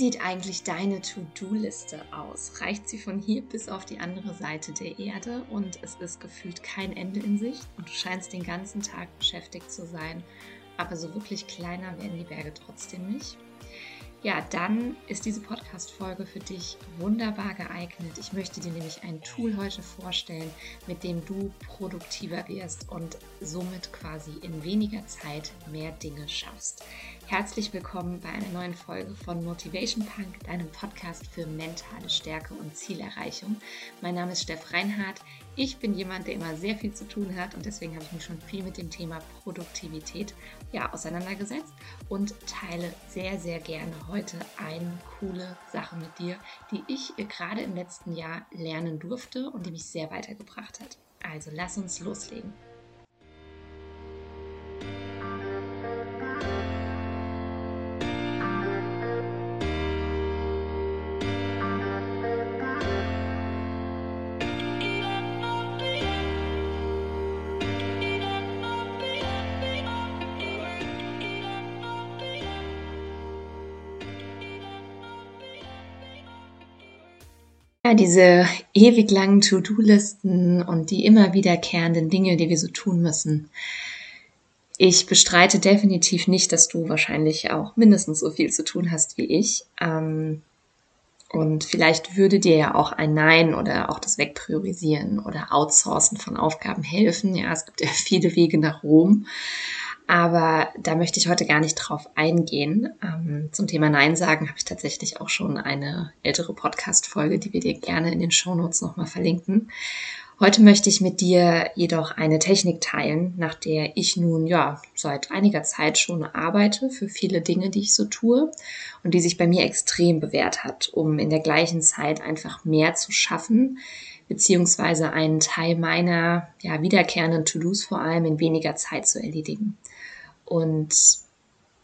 sieht eigentlich deine To-Do-Liste aus? Reicht sie von hier bis auf die andere Seite der Erde und es ist gefühlt kein Ende in Sicht und du scheinst den ganzen Tag beschäftigt zu sein, aber so wirklich kleiner werden die Berge trotzdem nicht? Ja, dann ist diese Podcast-Folge für dich wunderbar geeignet. Ich möchte dir nämlich ein Tool heute vorstellen, mit dem du produktiver wirst und somit quasi in weniger Zeit mehr Dinge schaffst. Herzlich willkommen bei einer neuen Folge von Motivation Punk, deinem Podcast für mentale Stärke und Zielerreichung. Mein Name ist Steff Reinhardt. Ich bin jemand, der immer sehr viel zu tun hat und deswegen habe ich mich schon viel mit dem Thema Produktivität ja, auseinandergesetzt und teile sehr, sehr gerne heute eine coole Sache mit dir, die ich gerade im letzten Jahr lernen durfte und die mich sehr weitergebracht hat. Also lass uns loslegen. Diese ewig langen To-Do-Listen und die immer wiederkehrenden Dinge, die wir so tun müssen. Ich bestreite definitiv nicht, dass du wahrscheinlich auch mindestens so viel zu tun hast wie ich. Ähm, und vielleicht würde dir ja auch ein Nein oder auch das Wegpriorisieren oder Outsourcen von Aufgaben helfen. Ja, es gibt ja viele Wege nach Rom. Aber da möchte ich heute gar nicht drauf eingehen. Ähm, zum Thema Nein sagen habe ich tatsächlich auch schon eine ältere Podcast-Folge, die wir dir gerne in den Shownotes nochmal verlinken. Heute möchte ich mit dir jedoch eine Technik teilen, nach der ich nun ja seit einiger Zeit schon arbeite für viele Dinge, die ich so tue und die sich bei mir extrem bewährt hat, um in der gleichen Zeit einfach mehr zu schaffen, beziehungsweise einen Teil meiner ja, wiederkehrenden To-Dos vor allem in weniger Zeit zu erledigen. Und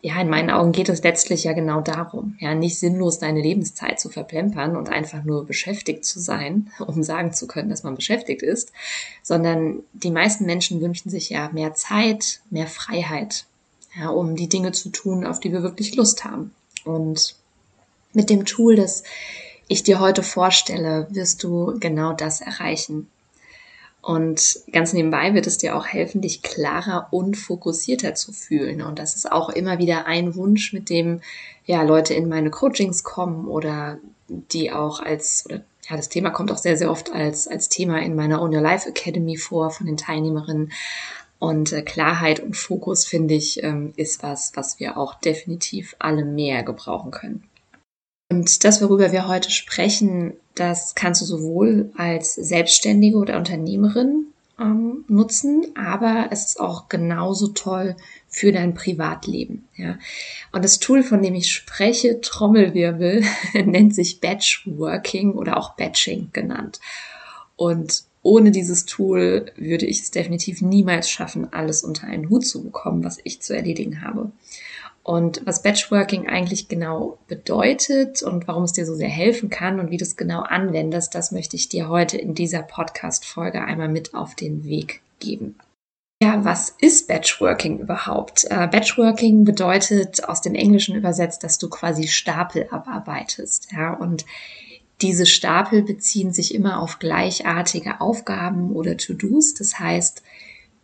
ja, in meinen Augen geht es letztlich ja genau darum, ja, nicht sinnlos deine Lebenszeit zu verplempern und einfach nur beschäftigt zu sein, um sagen zu können, dass man beschäftigt ist, sondern die meisten Menschen wünschen sich ja mehr Zeit, mehr Freiheit, ja, um die Dinge zu tun, auf die wir wirklich Lust haben. Und mit dem Tool, das ich dir heute vorstelle, wirst du genau das erreichen. Und ganz nebenbei wird es dir auch helfen, dich klarer und fokussierter zu fühlen. Und das ist auch immer wieder ein Wunsch, mit dem ja Leute in meine Coachings kommen oder die auch als oder ja, das Thema kommt auch sehr, sehr oft als, als Thema in meiner Own Your Life Academy vor von den Teilnehmerinnen. Und äh, Klarheit und Fokus, finde ich, ähm, ist was, was wir auch definitiv alle mehr gebrauchen können. Und das, worüber wir heute sprechen, das kannst du sowohl als Selbstständige oder Unternehmerin ähm, nutzen, aber es ist auch genauso toll für dein Privatleben. Ja. Und das Tool, von dem ich spreche, Trommelwirbel, nennt sich Batchworking oder auch Batching genannt. Und ohne dieses Tool würde ich es definitiv niemals schaffen, alles unter einen Hut zu bekommen, was ich zu erledigen habe. Und was Batchworking eigentlich genau bedeutet und warum es dir so sehr helfen kann und wie du es genau anwendest, das möchte ich dir heute in dieser Podcast-Folge einmal mit auf den Weg geben. Ja, was ist Batchworking überhaupt? Äh, Batchworking bedeutet aus dem Englischen übersetzt, dass du quasi Stapel abarbeitest. Ja, und diese Stapel beziehen sich immer auf gleichartige Aufgaben oder To-Dos. Das heißt,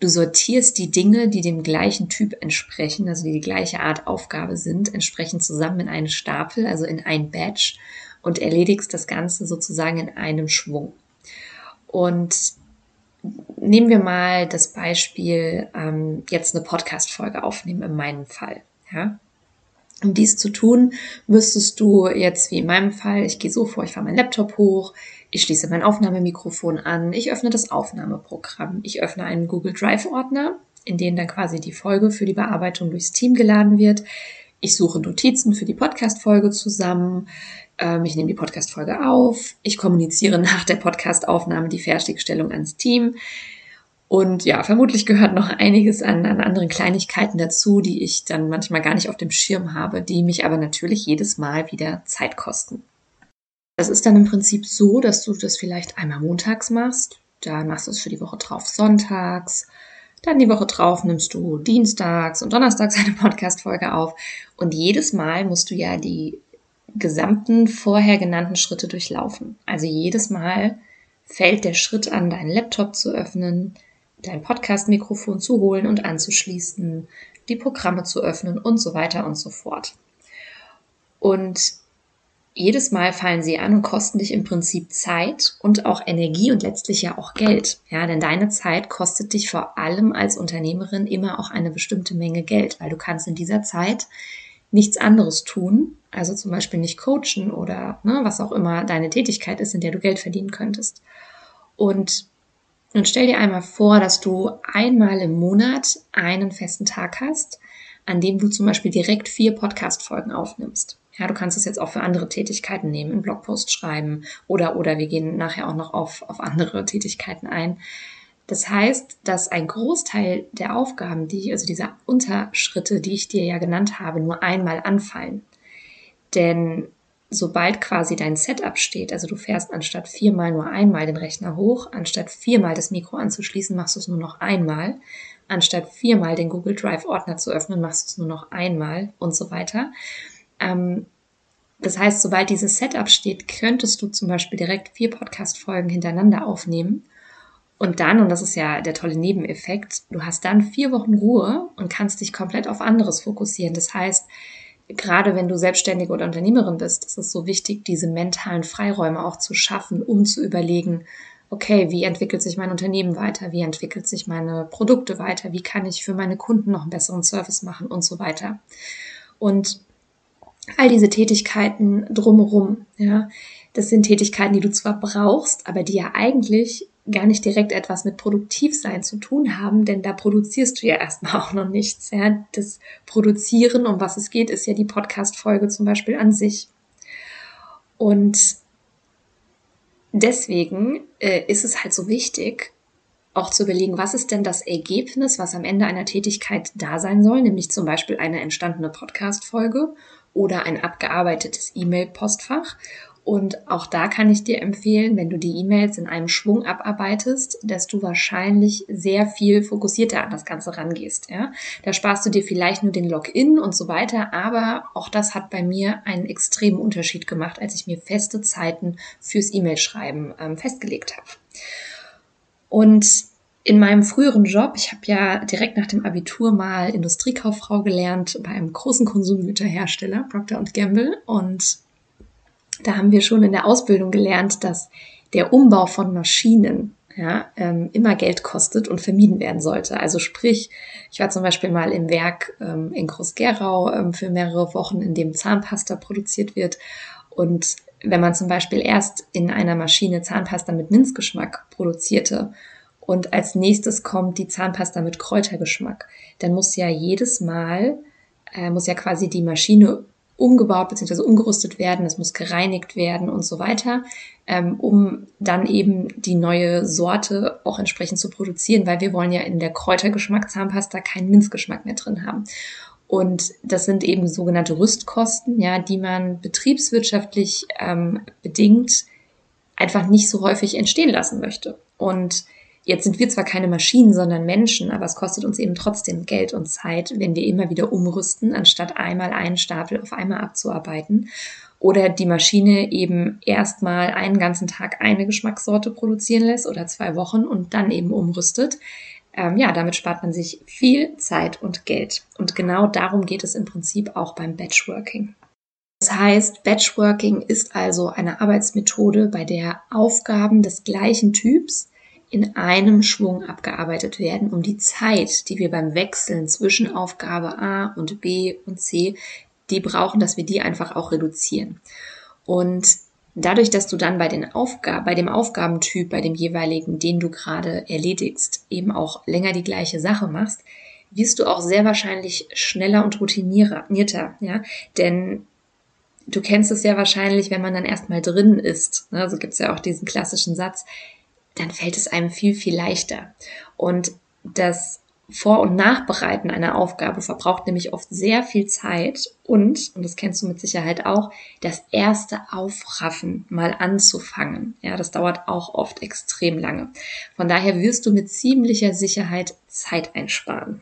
Du sortierst die Dinge, die dem gleichen Typ entsprechen, also die die gleiche Art Aufgabe sind, entsprechend zusammen in einen Stapel, also in ein Batch und erledigst das Ganze sozusagen in einem Schwung. Und nehmen wir mal das Beispiel, ähm, jetzt eine Podcast-Folge aufnehmen, in meinem Fall. Ja? Um dies zu tun, müsstest du jetzt, wie in meinem Fall, ich gehe so vor, ich fahre meinen Laptop hoch, ich schließe mein Aufnahmemikrofon an, ich öffne das Aufnahmeprogramm, ich öffne einen Google Drive-Ordner, in den dann quasi die Folge für die Bearbeitung durchs Team geladen wird. Ich suche Notizen für die Podcast-Folge zusammen. Ähm, ich nehme die Podcast-Folge auf. Ich kommuniziere nach der Podcast-Aufnahme die Fertigstellung ans Team. Und ja, vermutlich gehört noch einiges an, an anderen Kleinigkeiten dazu, die ich dann manchmal gar nicht auf dem Schirm habe, die mich aber natürlich jedes Mal wieder Zeit kosten. Das ist dann im Prinzip so, dass du das vielleicht einmal montags machst, dann machst du es für die Woche drauf sonntags, dann die Woche drauf nimmst du dienstags und donnerstags eine Podcast-Folge auf und jedes Mal musst du ja die gesamten vorher genannten Schritte durchlaufen. Also jedes Mal fällt der Schritt an, deinen Laptop zu öffnen, dein Podcast-Mikrofon zu holen und anzuschließen, die Programme zu öffnen und so weiter und so fort. Und jedes Mal fallen sie an und kosten dich im Prinzip Zeit und auch Energie und letztlich ja auch Geld. Ja, denn deine Zeit kostet dich vor allem als Unternehmerin immer auch eine bestimmte Menge Geld, weil du kannst in dieser Zeit nichts anderes tun, also zum Beispiel nicht coachen oder ne, was auch immer deine Tätigkeit ist, in der du Geld verdienen könntest. Und nun stell dir einmal vor, dass du einmal im Monat einen festen Tag hast, an dem du zum Beispiel direkt vier Podcast-Folgen aufnimmst. Ja, du kannst es jetzt auch für andere Tätigkeiten nehmen, einen Blogpost schreiben oder, oder wir gehen nachher auch noch auf, auf andere Tätigkeiten ein. Das heißt, dass ein Großteil der Aufgaben, die also dieser Unterschritte, die ich dir ja genannt habe, nur einmal anfallen. Denn sobald quasi dein Setup steht, also du fährst anstatt viermal nur einmal den Rechner hoch, anstatt viermal das Mikro anzuschließen, machst du es nur noch einmal, anstatt viermal den Google Drive Ordner zu öffnen, machst du es nur noch einmal und so weiter. Ähm, das heißt, sobald dieses Setup steht, könntest du zum Beispiel direkt vier Podcast-Folgen hintereinander aufnehmen. Und dann, und das ist ja der tolle Nebeneffekt, du hast dann vier Wochen Ruhe und kannst dich komplett auf anderes fokussieren. Das heißt, gerade wenn du Selbstständige oder Unternehmerin bist, ist es so wichtig, diese mentalen Freiräume auch zu schaffen, um zu überlegen, okay, wie entwickelt sich mein Unternehmen weiter? Wie entwickelt sich meine Produkte weiter? Wie kann ich für meine Kunden noch einen besseren Service machen und so weiter? Und all diese Tätigkeiten drumherum, ja, das sind Tätigkeiten, die du zwar brauchst, aber die ja eigentlich gar nicht direkt etwas mit Produktivsein zu tun haben, denn da produzierst du ja erstmal auch noch nichts. Ja. Das Produzieren, um was es geht, ist ja die Podcast-Folge zum Beispiel an sich. Und deswegen äh, ist es halt so wichtig, auch zu überlegen, was ist denn das Ergebnis, was am Ende einer Tätigkeit da sein soll, nämlich zum Beispiel eine entstandene Podcast-Folge oder ein abgearbeitetes E-Mail-Postfach. Und auch da kann ich dir empfehlen, wenn du die E-Mails in einem Schwung abarbeitest, dass du wahrscheinlich sehr viel fokussierter an das Ganze rangehst. Ja? Da sparst du dir vielleicht nur den Login und so weiter, aber auch das hat bei mir einen extremen Unterschied gemacht, als ich mir feste Zeiten fürs E-Mail-Schreiben ähm, festgelegt habe. Und in meinem früheren Job, ich habe ja direkt nach dem Abitur mal Industriekauffrau gelernt bei einem großen Konsumgüterhersteller, Procter Gamble. Und da haben wir schon in der Ausbildung gelernt, dass der Umbau von Maschinen ja, ähm, immer Geld kostet und vermieden werden sollte. Also sprich, ich war zum Beispiel mal im Werk ähm, in Groß-Gerau ähm, für mehrere Wochen, in dem Zahnpasta produziert wird. Und wenn man zum Beispiel erst in einer Maschine Zahnpasta mit Minzgeschmack produzierte und als nächstes kommt die Zahnpasta mit Kräutergeschmack. Dann muss ja jedes Mal, äh, muss ja quasi die Maschine umgebaut bzw. umgerüstet werden, es muss gereinigt werden und so weiter, ähm, um dann eben die neue Sorte auch entsprechend zu produzieren, weil wir wollen ja in der Kräutergeschmack Zahnpasta keinen Minzgeschmack mehr drin haben. Und das sind eben sogenannte Rüstkosten, ja, die man betriebswirtschaftlich ähm, bedingt einfach nicht so häufig entstehen lassen möchte. Und Jetzt sind wir zwar keine Maschinen, sondern Menschen, aber es kostet uns eben trotzdem Geld und Zeit, wenn wir immer wieder umrüsten, anstatt einmal einen Stapel auf einmal abzuarbeiten. Oder die Maschine eben erstmal einen ganzen Tag eine Geschmackssorte produzieren lässt oder zwei Wochen und dann eben umrüstet. Ähm, ja, damit spart man sich viel Zeit und Geld. Und genau darum geht es im Prinzip auch beim Batchworking. Das heißt, Batchworking ist also eine Arbeitsmethode, bei der Aufgaben des gleichen Typs in einem Schwung abgearbeitet werden, um die Zeit, die wir beim Wechseln zwischen Aufgabe A und B und C, die brauchen, dass wir die einfach auch reduzieren. Und dadurch, dass du dann bei den Aufgaben, bei dem Aufgabentyp, bei dem jeweiligen, den du gerade erledigst, eben auch länger die gleiche Sache machst, wirst du auch sehr wahrscheinlich schneller und routinierter, ja, denn du kennst es ja wahrscheinlich, wenn man dann erstmal drin ist. Ne? Also gibt es ja auch diesen klassischen Satz, dann fällt es einem viel, viel leichter. Und das vor- und Nachbereiten einer Aufgabe verbraucht nämlich oft sehr viel Zeit und, und das kennst du mit Sicherheit auch, das erste Aufraffen mal anzufangen. Ja, das dauert auch oft extrem lange. Von daher wirst du mit ziemlicher Sicherheit Zeit einsparen.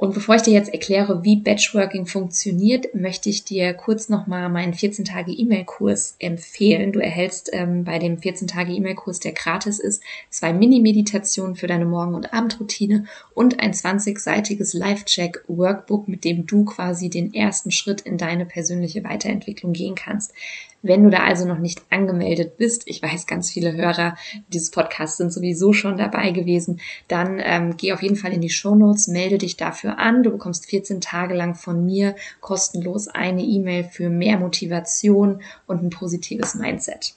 Und bevor ich dir jetzt erkläre, wie Batchworking funktioniert, möchte ich dir kurz nochmal meinen 14-Tage-E-Mail-Kurs empfehlen. Du erhältst ähm, bei dem 14-Tage-E-Mail-Kurs, der gratis ist, zwei Mini-Meditationen für deine Morgen- und Abendroutine und ein 20-seitiges Live-Check-Workbook, mit dem du quasi den ersten Schritt in deine persönliche Weiterentwicklung gehen kannst. Wenn du da also noch nicht angemeldet bist, ich weiß, ganz viele Hörer dieses Podcasts sind sowieso schon dabei gewesen, dann ähm, geh auf jeden Fall in die Show Notes, melde dich dafür an. Du bekommst 14 Tage lang von mir kostenlos eine E-Mail für mehr Motivation und ein positives Mindset.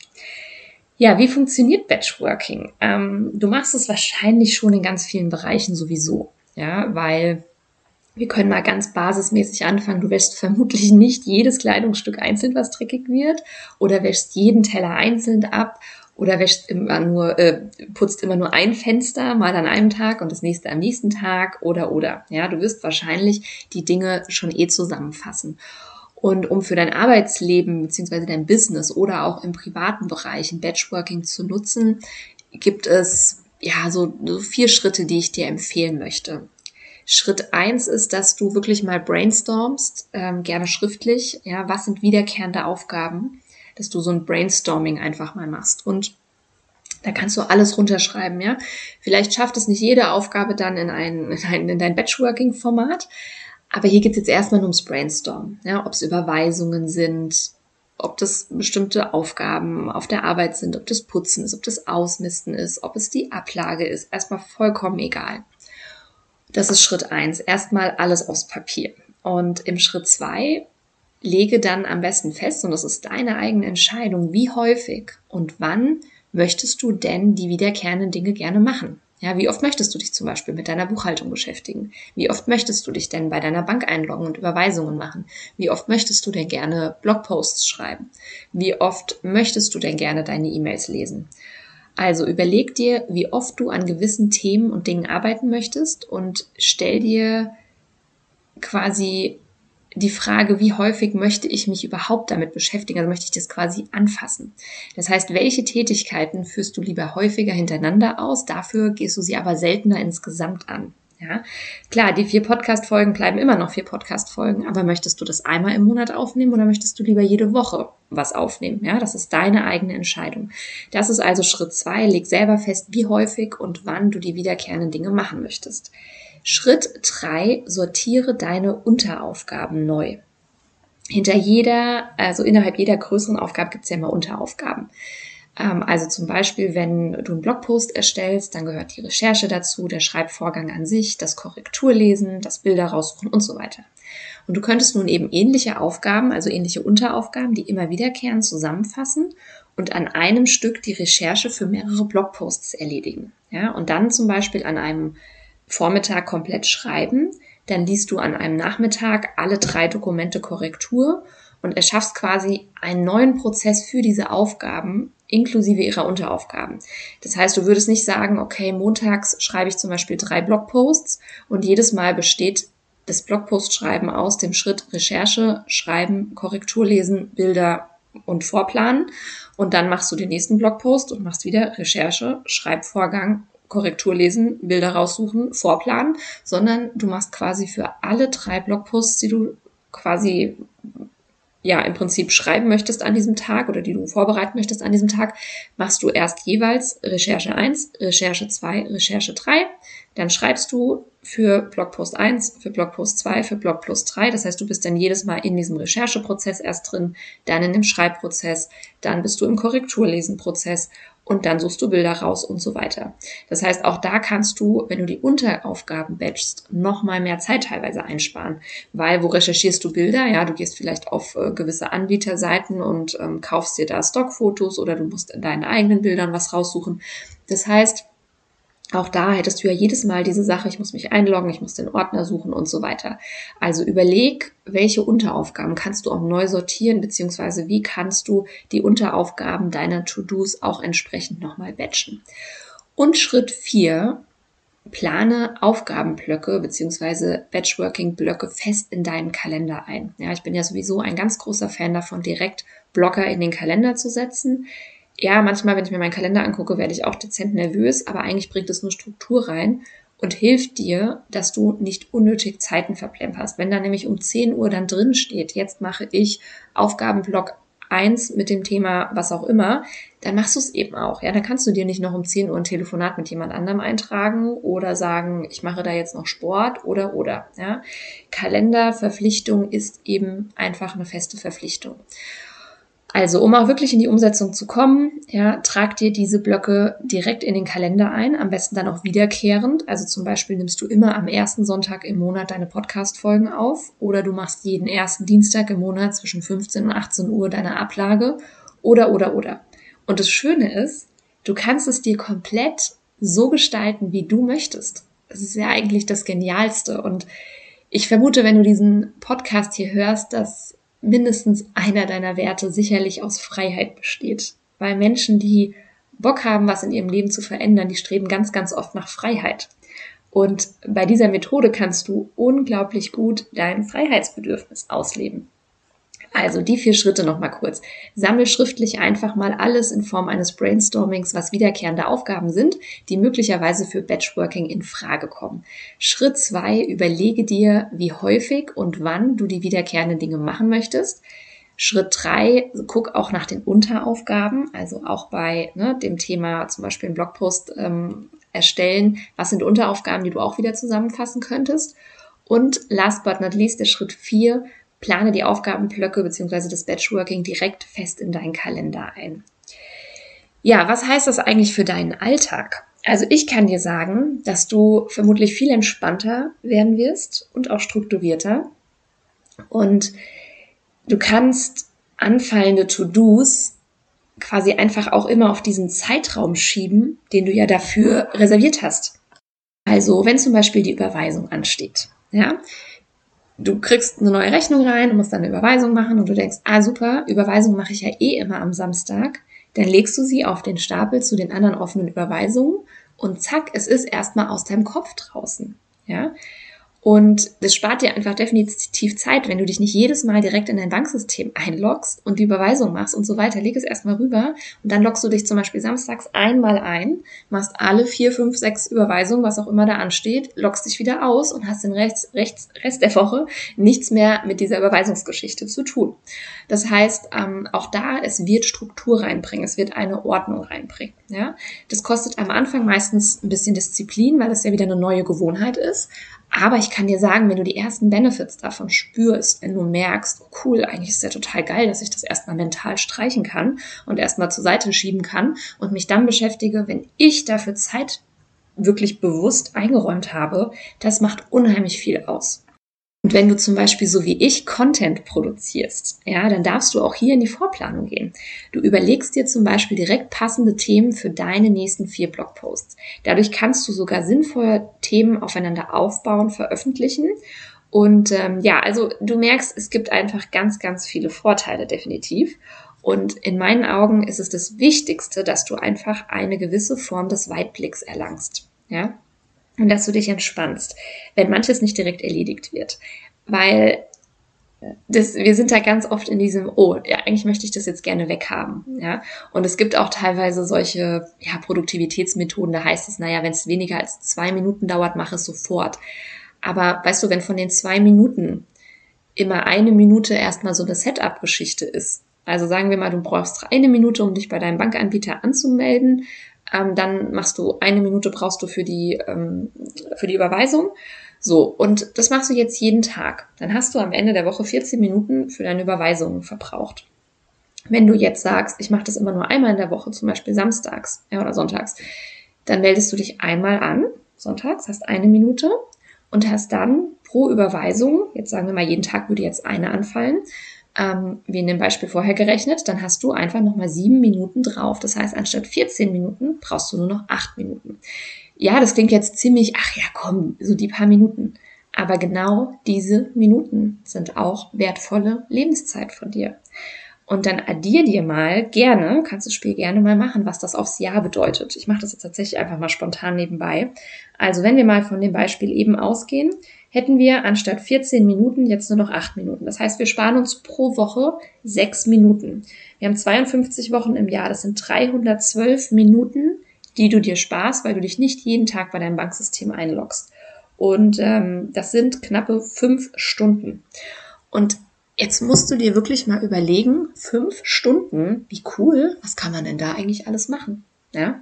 Ja, wie funktioniert Batchworking? Ähm, du machst es wahrscheinlich schon in ganz vielen Bereichen sowieso, ja, weil wir können mal ganz basismäßig anfangen. Du wäschst vermutlich nicht jedes Kleidungsstück einzeln, was dreckig wird, oder wäschst jeden Teller einzeln ab, oder wäschst immer nur, äh, putzt immer nur ein Fenster mal an einem Tag und das nächste am nächsten Tag, oder oder. Ja, du wirst wahrscheinlich die Dinge schon eh zusammenfassen. Und um für dein Arbeitsleben beziehungsweise dein Business oder auch im privaten Bereich ein Batchworking zu nutzen, gibt es ja so, so vier Schritte, die ich dir empfehlen möchte. Schritt eins ist, dass du wirklich mal brainstormst, ähm, gerne schriftlich, ja, was sind wiederkehrende Aufgaben, dass du so ein Brainstorming einfach mal machst und da kannst du alles runterschreiben, ja. Vielleicht schafft es nicht jede Aufgabe dann in ein, in, ein, in dein Batchworking-Format, aber hier geht es jetzt erstmal nur ums Brainstorm, ja, ob es Überweisungen sind, ob das bestimmte Aufgaben auf der Arbeit sind, ob das Putzen ist, ob das Ausmisten ist, ob es die Ablage ist, erstmal vollkommen egal. Das ist Schritt eins. Erstmal alles aus Papier. Und im Schritt zwei lege dann am besten fest, und das ist deine eigene Entscheidung, wie häufig und wann möchtest du denn die wiederkehrenden Dinge gerne machen? Ja, wie oft möchtest du dich zum Beispiel mit deiner Buchhaltung beschäftigen? Wie oft möchtest du dich denn bei deiner Bank einloggen und Überweisungen machen? Wie oft möchtest du denn gerne Blogposts schreiben? Wie oft möchtest du denn gerne deine E-Mails lesen? Also überleg dir, wie oft du an gewissen Themen und Dingen arbeiten möchtest und stell dir quasi die Frage, wie häufig möchte ich mich überhaupt damit beschäftigen, also möchte ich das quasi anfassen. Das heißt, welche Tätigkeiten führst du lieber häufiger hintereinander aus, dafür gehst du sie aber seltener insgesamt an. Ja, klar, die vier Podcast-Folgen bleiben immer noch vier Podcast-Folgen, aber möchtest du das einmal im Monat aufnehmen oder möchtest du lieber jede Woche was aufnehmen? Ja, das ist deine eigene Entscheidung. Das ist also Schritt zwei. Leg selber fest, wie häufig und wann du die wiederkehrenden Dinge machen möchtest. Schritt drei: Sortiere deine Unteraufgaben neu. Hinter jeder, also innerhalb jeder größeren Aufgabe gibt es ja immer Unteraufgaben. Ähm, also zum Beispiel, wenn du einen Blogpost erstellst, dann gehört die Recherche dazu, der Schreibvorgang an sich, das Korrekturlesen, das Bilder raussuchen und so weiter. Und du könntest nun eben ähnliche Aufgaben, also ähnliche Unteraufgaben, die immer wiederkehren, zusammenfassen und an einem Stück die Recherche für mehrere Blogposts erledigen. Ja, und dann zum Beispiel an einem Vormittag komplett schreiben, dann liest du an einem Nachmittag alle drei Dokumente Korrektur und erschaffst quasi einen neuen Prozess für diese Aufgaben inklusive ihrer Unteraufgaben. Das heißt, du würdest nicht sagen, okay, montags schreibe ich zum Beispiel drei Blogposts und jedes Mal besteht das Blogpost-Schreiben aus dem Schritt Recherche, Schreiben, Korrektur lesen, Bilder und Vorplanen. Und dann machst du den nächsten Blogpost und machst wieder Recherche, Schreibvorgang, Korrektur lesen, Bilder raussuchen, Vorplanen, sondern du machst quasi für alle drei Blogposts, die du quasi ja im Prinzip schreiben möchtest an diesem Tag oder die du vorbereiten möchtest an diesem Tag, machst du erst jeweils Recherche 1, Recherche 2, Recherche 3. Dann schreibst du für Blogpost 1, für Blogpost 2, für Blogpost 3. Das heißt, du bist dann jedes Mal in diesem Rechercheprozess erst drin, dann in dem Schreibprozess, dann bist du im Korrekturlesenprozess und dann suchst du Bilder raus und so weiter. Das heißt, auch da kannst du, wenn du die Unteraufgaben batchst, nochmal mehr Zeit teilweise einsparen. Weil wo recherchierst du Bilder? Ja, du gehst vielleicht auf äh, gewisse Anbieterseiten und ähm, kaufst dir da Stockfotos oder du musst in deinen eigenen Bildern was raussuchen. Das heißt, auch da hättest du ja jedes Mal diese Sache, ich muss mich einloggen, ich muss den Ordner suchen und so weiter. Also überleg, welche Unteraufgaben kannst du auch neu sortieren, beziehungsweise wie kannst du die Unteraufgaben deiner To-Dos auch entsprechend nochmal batchen. Und Schritt vier plane Aufgabenblöcke beziehungsweise Batchworking-Blöcke fest in deinen Kalender ein. Ja, ich bin ja sowieso ein ganz großer Fan davon, direkt Blocker in den Kalender zu setzen ja, manchmal, wenn ich mir meinen Kalender angucke, werde ich auch dezent nervös, aber eigentlich bringt es nur Struktur rein und hilft dir, dass du nicht unnötig Zeiten verplemperst. Wenn da nämlich um 10 Uhr dann drin steht, jetzt mache ich Aufgabenblock eins mit dem Thema was auch immer, dann machst du es eben auch. Ja, dann kannst du dir nicht noch um 10 Uhr ein Telefonat mit jemand anderem eintragen oder sagen, ich mache da jetzt noch Sport oder oder. Ja, Kalenderverpflichtung ist eben einfach eine feste Verpflichtung. Also, um auch wirklich in die Umsetzung zu kommen, ja, trag dir diese Blöcke direkt in den Kalender ein, am besten dann auch wiederkehrend. Also zum Beispiel nimmst du immer am ersten Sonntag im Monat deine Podcast-Folgen auf oder du machst jeden ersten Dienstag im Monat zwischen 15 und 18 Uhr deine Ablage oder, oder, oder. Und das Schöne ist, du kannst es dir komplett so gestalten, wie du möchtest. Das ist ja eigentlich das Genialste. Und ich vermute, wenn du diesen Podcast hier hörst, dass mindestens einer deiner Werte sicherlich aus Freiheit besteht. Weil Menschen, die Bock haben, was in ihrem Leben zu verändern, die streben ganz, ganz oft nach Freiheit. Und bei dieser Methode kannst du unglaublich gut dein Freiheitsbedürfnis ausleben. Also die vier Schritte nochmal kurz. Sammel schriftlich einfach mal alles in Form eines Brainstormings, was wiederkehrende Aufgaben sind, die möglicherweise für Batchworking in Frage kommen. Schritt zwei, überlege dir, wie häufig und wann du die wiederkehrenden Dinge machen möchtest. Schritt drei, guck auch nach den Unteraufgaben, also auch bei ne, dem Thema zum Beispiel einen Blogpost ähm, erstellen, was sind Unteraufgaben, die du auch wieder zusammenfassen könntest. Und last but not least, der Schritt vier, plane die Aufgabenblöcke bzw. das Batchworking direkt fest in deinen Kalender ein. Ja, was heißt das eigentlich für deinen Alltag? Also ich kann dir sagen, dass du vermutlich viel entspannter werden wirst und auch strukturierter. Und du kannst anfallende To-Dos quasi einfach auch immer auf diesen Zeitraum schieben, den du ja dafür reserviert hast. Also wenn zum Beispiel die Überweisung ansteht, ja, du kriegst eine neue Rechnung rein und musst dann eine Überweisung machen und du denkst, ah super, Überweisung mache ich ja eh immer am Samstag. Dann legst du sie auf den Stapel zu den anderen offenen Überweisungen und zack, es ist erstmal aus deinem Kopf draußen. Ja, und das spart dir einfach definitiv Zeit, wenn du dich nicht jedes Mal direkt in dein Banksystem einloggst und die Überweisung machst und so weiter. Leg es erstmal rüber und dann loggst du dich zum Beispiel samstags einmal ein, machst alle vier, fünf, sechs Überweisungen, was auch immer da ansteht, loggst dich wieder aus und hast den Rest, Rest, Rest der Woche nichts mehr mit dieser Überweisungsgeschichte zu tun. Das heißt, ähm, auch da, es wird Struktur reinbringen, es wird eine Ordnung reinbringen. Ja? Das kostet am Anfang meistens ein bisschen Disziplin, weil das ja wieder eine neue Gewohnheit ist. Aber ich kann dir sagen, wenn du die ersten Benefits davon spürst, wenn du merkst, oh cool, eigentlich ist ja total geil, dass ich das erstmal mental streichen kann und erstmal zur Seite schieben kann und mich dann beschäftige, wenn ich dafür Zeit wirklich bewusst eingeräumt habe, das macht unheimlich viel aus. Und wenn du zum Beispiel so wie ich Content produzierst, ja, dann darfst du auch hier in die Vorplanung gehen. Du überlegst dir zum Beispiel direkt passende Themen für deine nächsten vier Blogposts. Dadurch kannst du sogar sinnvolle Themen aufeinander aufbauen, veröffentlichen. Und ähm, ja, also du merkst, es gibt einfach ganz, ganz viele Vorteile definitiv. Und in meinen Augen ist es das Wichtigste, dass du einfach eine gewisse Form des Weitblicks erlangst. Ja, und dass du dich entspannst, wenn manches nicht direkt erledigt wird. Weil das, wir sind da ganz oft in diesem, oh, ja, eigentlich möchte ich das jetzt gerne weghaben, ja. Und es gibt auch teilweise solche, ja, Produktivitätsmethoden, da heißt es, naja, wenn es weniger als zwei Minuten dauert, mach es sofort. Aber weißt du, wenn von den zwei Minuten immer eine Minute erstmal so eine Setup-Geschichte ist, also sagen wir mal, du brauchst eine Minute, um dich bei deinem Bankanbieter anzumelden, ähm, dann machst du eine Minute brauchst du für die, ähm, für die Überweisung. So, und das machst du jetzt jeden Tag. Dann hast du am Ende der Woche 14 Minuten für deine Überweisungen verbraucht. Wenn du jetzt sagst, ich mache das immer nur einmal in der Woche, zum Beispiel samstags ja, oder sonntags, dann meldest du dich einmal an, sonntags, hast eine Minute und hast dann pro Überweisung, jetzt sagen wir mal, jeden Tag würde jetzt eine anfallen, ähm, wie in dem Beispiel vorher gerechnet, dann hast du einfach nochmal sieben Minuten drauf. Das heißt, anstatt 14 Minuten brauchst du nur noch acht Minuten. Ja, das klingt jetzt ziemlich, ach ja, komm, so die paar Minuten. Aber genau diese Minuten sind auch wertvolle Lebenszeit von dir. Und dann addier dir mal gerne, kannst du das Spiel gerne mal machen, was das aufs Jahr bedeutet. Ich mache das jetzt tatsächlich einfach mal spontan nebenbei. Also wenn wir mal von dem Beispiel eben ausgehen, hätten wir anstatt 14 Minuten jetzt nur noch 8 Minuten. Das heißt, wir sparen uns pro Woche 6 Minuten. Wir haben 52 Wochen im Jahr, das sind 312 Minuten, die du dir sparst, weil du dich nicht jeden Tag bei deinem Banksystem einloggst. Und ähm, das sind knappe fünf Stunden. Und jetzt musst du dir wirklich mal überlegen, fünf Stunden, wie cool, was kann man denn da eigentlich alles machen? Ja,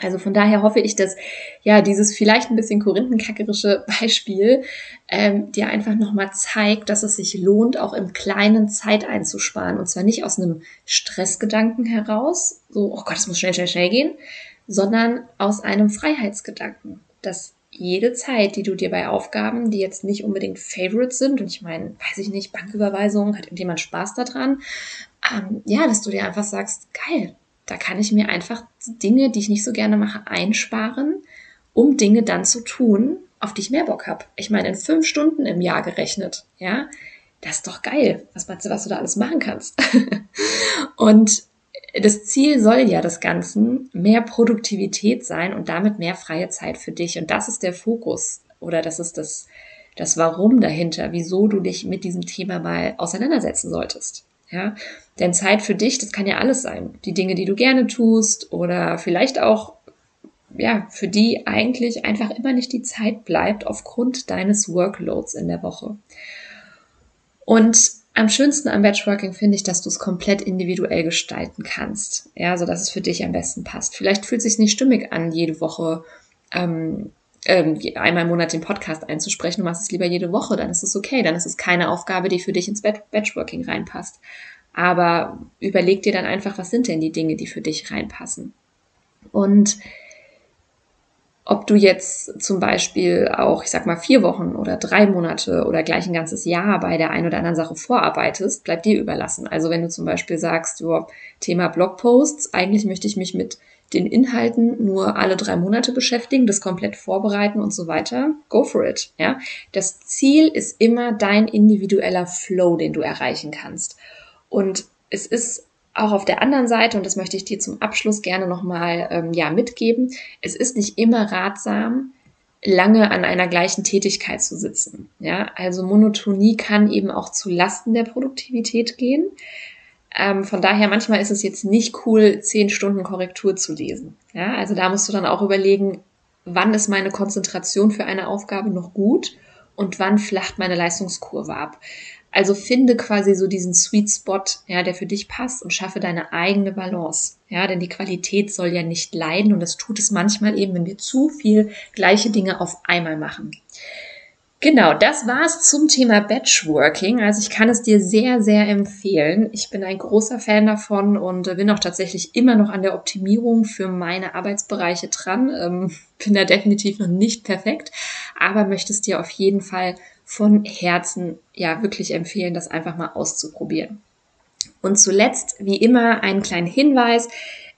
also von daher hoffe ich, dass ja dieses vielleicht ein bisschen korinthenkackerische Beispiel ähm, dir einfach nochmal zeigt, dass es sich lohnt, auch im Kleinen Zeit einzusparen. Und zwar nicht aus einem Stressgedanken heraus, so, oh Gott, es muss schnell, schnell, schnell gehen, sondern aus einem Freiheitsgedanken, dass jede Zeit, die du dir bei Aufgaben, die jetzt nicht unbedingt Favorites sind, und ich meine, weiß ich nicht, Banküberweisung, hat irgendjemand Spaß daran, ähm, ja, dass du dir einfach sagst, geil, da kann ich mir einfach Dinge, die ich nicht so gerne mache, einsparen, um Dinge dann zu tun, auf die ich mehr Bock habe. Ich meine, in fünf Stunden im Jahr gerechnet, ja, das ist doch geil. Was meinst du, was du da alles machen kannst? und das Ziel soll ja des Ganzen mehr Produktivität sein und damit mehr freie Zeit für dich. Und das ist der Fokus oder das ist das, das Warum dahinter, wieso du dich mit diesem Thema mal auseinandersetzen solltest. Ja, denn Zeit für dich, das kann ja alles sein. Die Dinge, die du gerne tust oder vielleicht auch, ja, für die eigentlich einfach immer nicht die Zeit bleibt aufgrund deines Workloads in der Woche. Und am schönsten am Batchworking finde ich, dass du es komplett individuell gestalten kannst. Ja, so dass es für dich am besten passt. Vielleicht fühlt es sich nicht stimmig an, jede Woche ähm, ähm, einmal im Monat den Podcast einzusprechen. Du machst es lieber jede Woche, dann ist es okay. Dann ist es keine Aufgabe, die für dich ins Batchworking reinpasst. Aber überleg dir dann einfach, was sind denn die Dinge, die für dich reinpassen. Und ob du jetzt zum Beispiel auch, ich sag mal, vier Wochen oder drei Monate oder gleich ein ganzes Jahr bei der einen oder anderen Sache vorarbeitest, bleibt dir überlassen. Also wenn du zum Beispiel sagst, jo, Thema Blogposts, eigentlich möchte ich mich mit den Inhalten nur alle drei Monate beschäftigen, das komplett vorbereiten und so weiter. Go for it. Ja, das Ziel ist immer dein individueller Flow, den du erreichen kannst. Und es ist auch auf der anderen Seite, und das möchte ich dir zum Abschluss gerne nochmal ähm, ja, mitgeben, es ist nicht immer ratsam, lange an einer gleichen Tätigkeit zu sitzen. Ja, also Monotonie kann eben auch zu Lasten der Produktivität gehen. Ähm, von daher manchmal ist es jetzt nicht cool, zehn Stunden Korrektur zu lesen. Ja, also da musst du dann auch überlegen, wann ist meine Konzentration für eine Aufgabe noch gut und wann flacht meine Leistungskurve ab. Also finde quasi so diesen Sweet Spot, ja, der für dich passt und schaffe deine eigene Balance. Ja, denn die Qualität soll ja nicht leiden und das tut es manchmal eben, wenn wir zu viel gleiche Dinge auf einmal machen. Genau, das war's zum Thema Batchworking. Also ich kann es dir sehr, sehr empfehlen. Ich bin ein großer Fan davon und bin auch tatsächlich immer noch an der Optimierung für meine Arbeitsbereiche dran. Ähm, bin da definitiv noch nicht perfekt, aber möchte es dir auf jeden Fall von Herzen ja wirklich empfehlen, das einfach mal auszuprobieren. Und zuletzt, wie immer, einen kleinen Hinweis.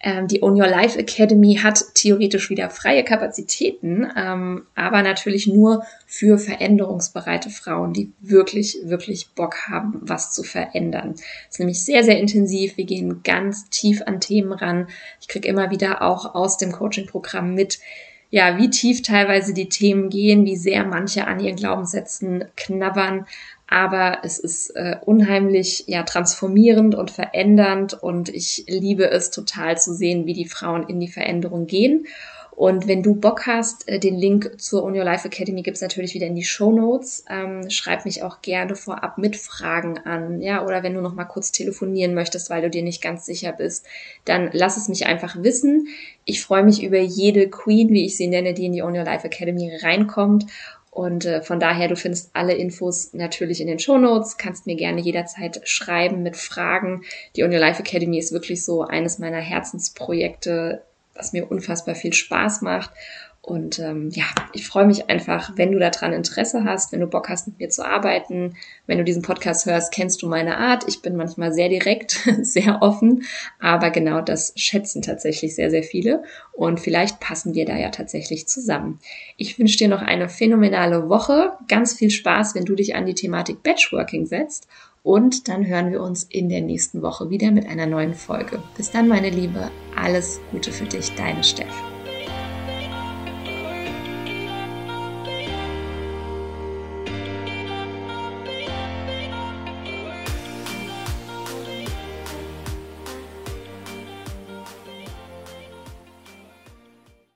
Ähm, die Own Your Life Academy hat theoretisch wieder freie Kapazitäten, ähm, aber natürlich nur für veränderungsbereite Frauen, die wirklich, wirklich Bock haben, was zu verändern. Das ist nämlich sehr, sehr intensiv. Wir gehen ganz tief an Themen ran. Ich kriege immer wieder auch aus dem Coaching-Programm mit, ja, wie tief teilweise die Themen gehen, wie sehr manche an ihren Glaubenssätzen knabbern. Aber es ist äh, unheimlich ja transformierend und verändernd und ich liebe es total zu sehen, wie die Frauen in die Veränderung gehen. Und wenn du Bock hast, äh, den Link zur On Your Life Academy gibt's natürlich wieder in die Show Notes. Ähm, schreib mich auch gerne vorab mit Fragen an, ja, oder wenn du noch mal kurz telefonieren möchtest, weil du dir nicht ganz sicher bist, dann lass es mich einfach wissen. Ich freue mich über jede Queen, wie ich sie nenne, die in die On Your Life Academy reinkommt. Und äh, von daher, du findest alle Infos natürlich in den Show Notes, kannst mir gerne jederzeit schreiben mit Fragen. Die On Your Life Academy ist wirklich so eines meiner Herzensprojekte was mir unfassbar viel Spaß macht. Und ähm, ja, ich freue mich einfach, wenn du daran Interesse hast, wenn du Bock hast, mit mir zu arbeiten. Wenn du diesen Podcast hörst, kennst du meine Art. Ich bin manchmal sehr direkt, sehr offen, aber genau das schätzen tatsächlich sehr, sehr viele. Und vielleicht passen wir da ja tatsächlich zusammen. Ich wünsche dir noch eine phänomenale Woche. Ganz viel Spaß, wenn du dich an die Thematik Batchworking setzt. Und dann hören wir uns in der nächsten Woche wieder mit einer neuen Folge. Bis dann, meine Liebe. Alles Gute für dich, deine Steff.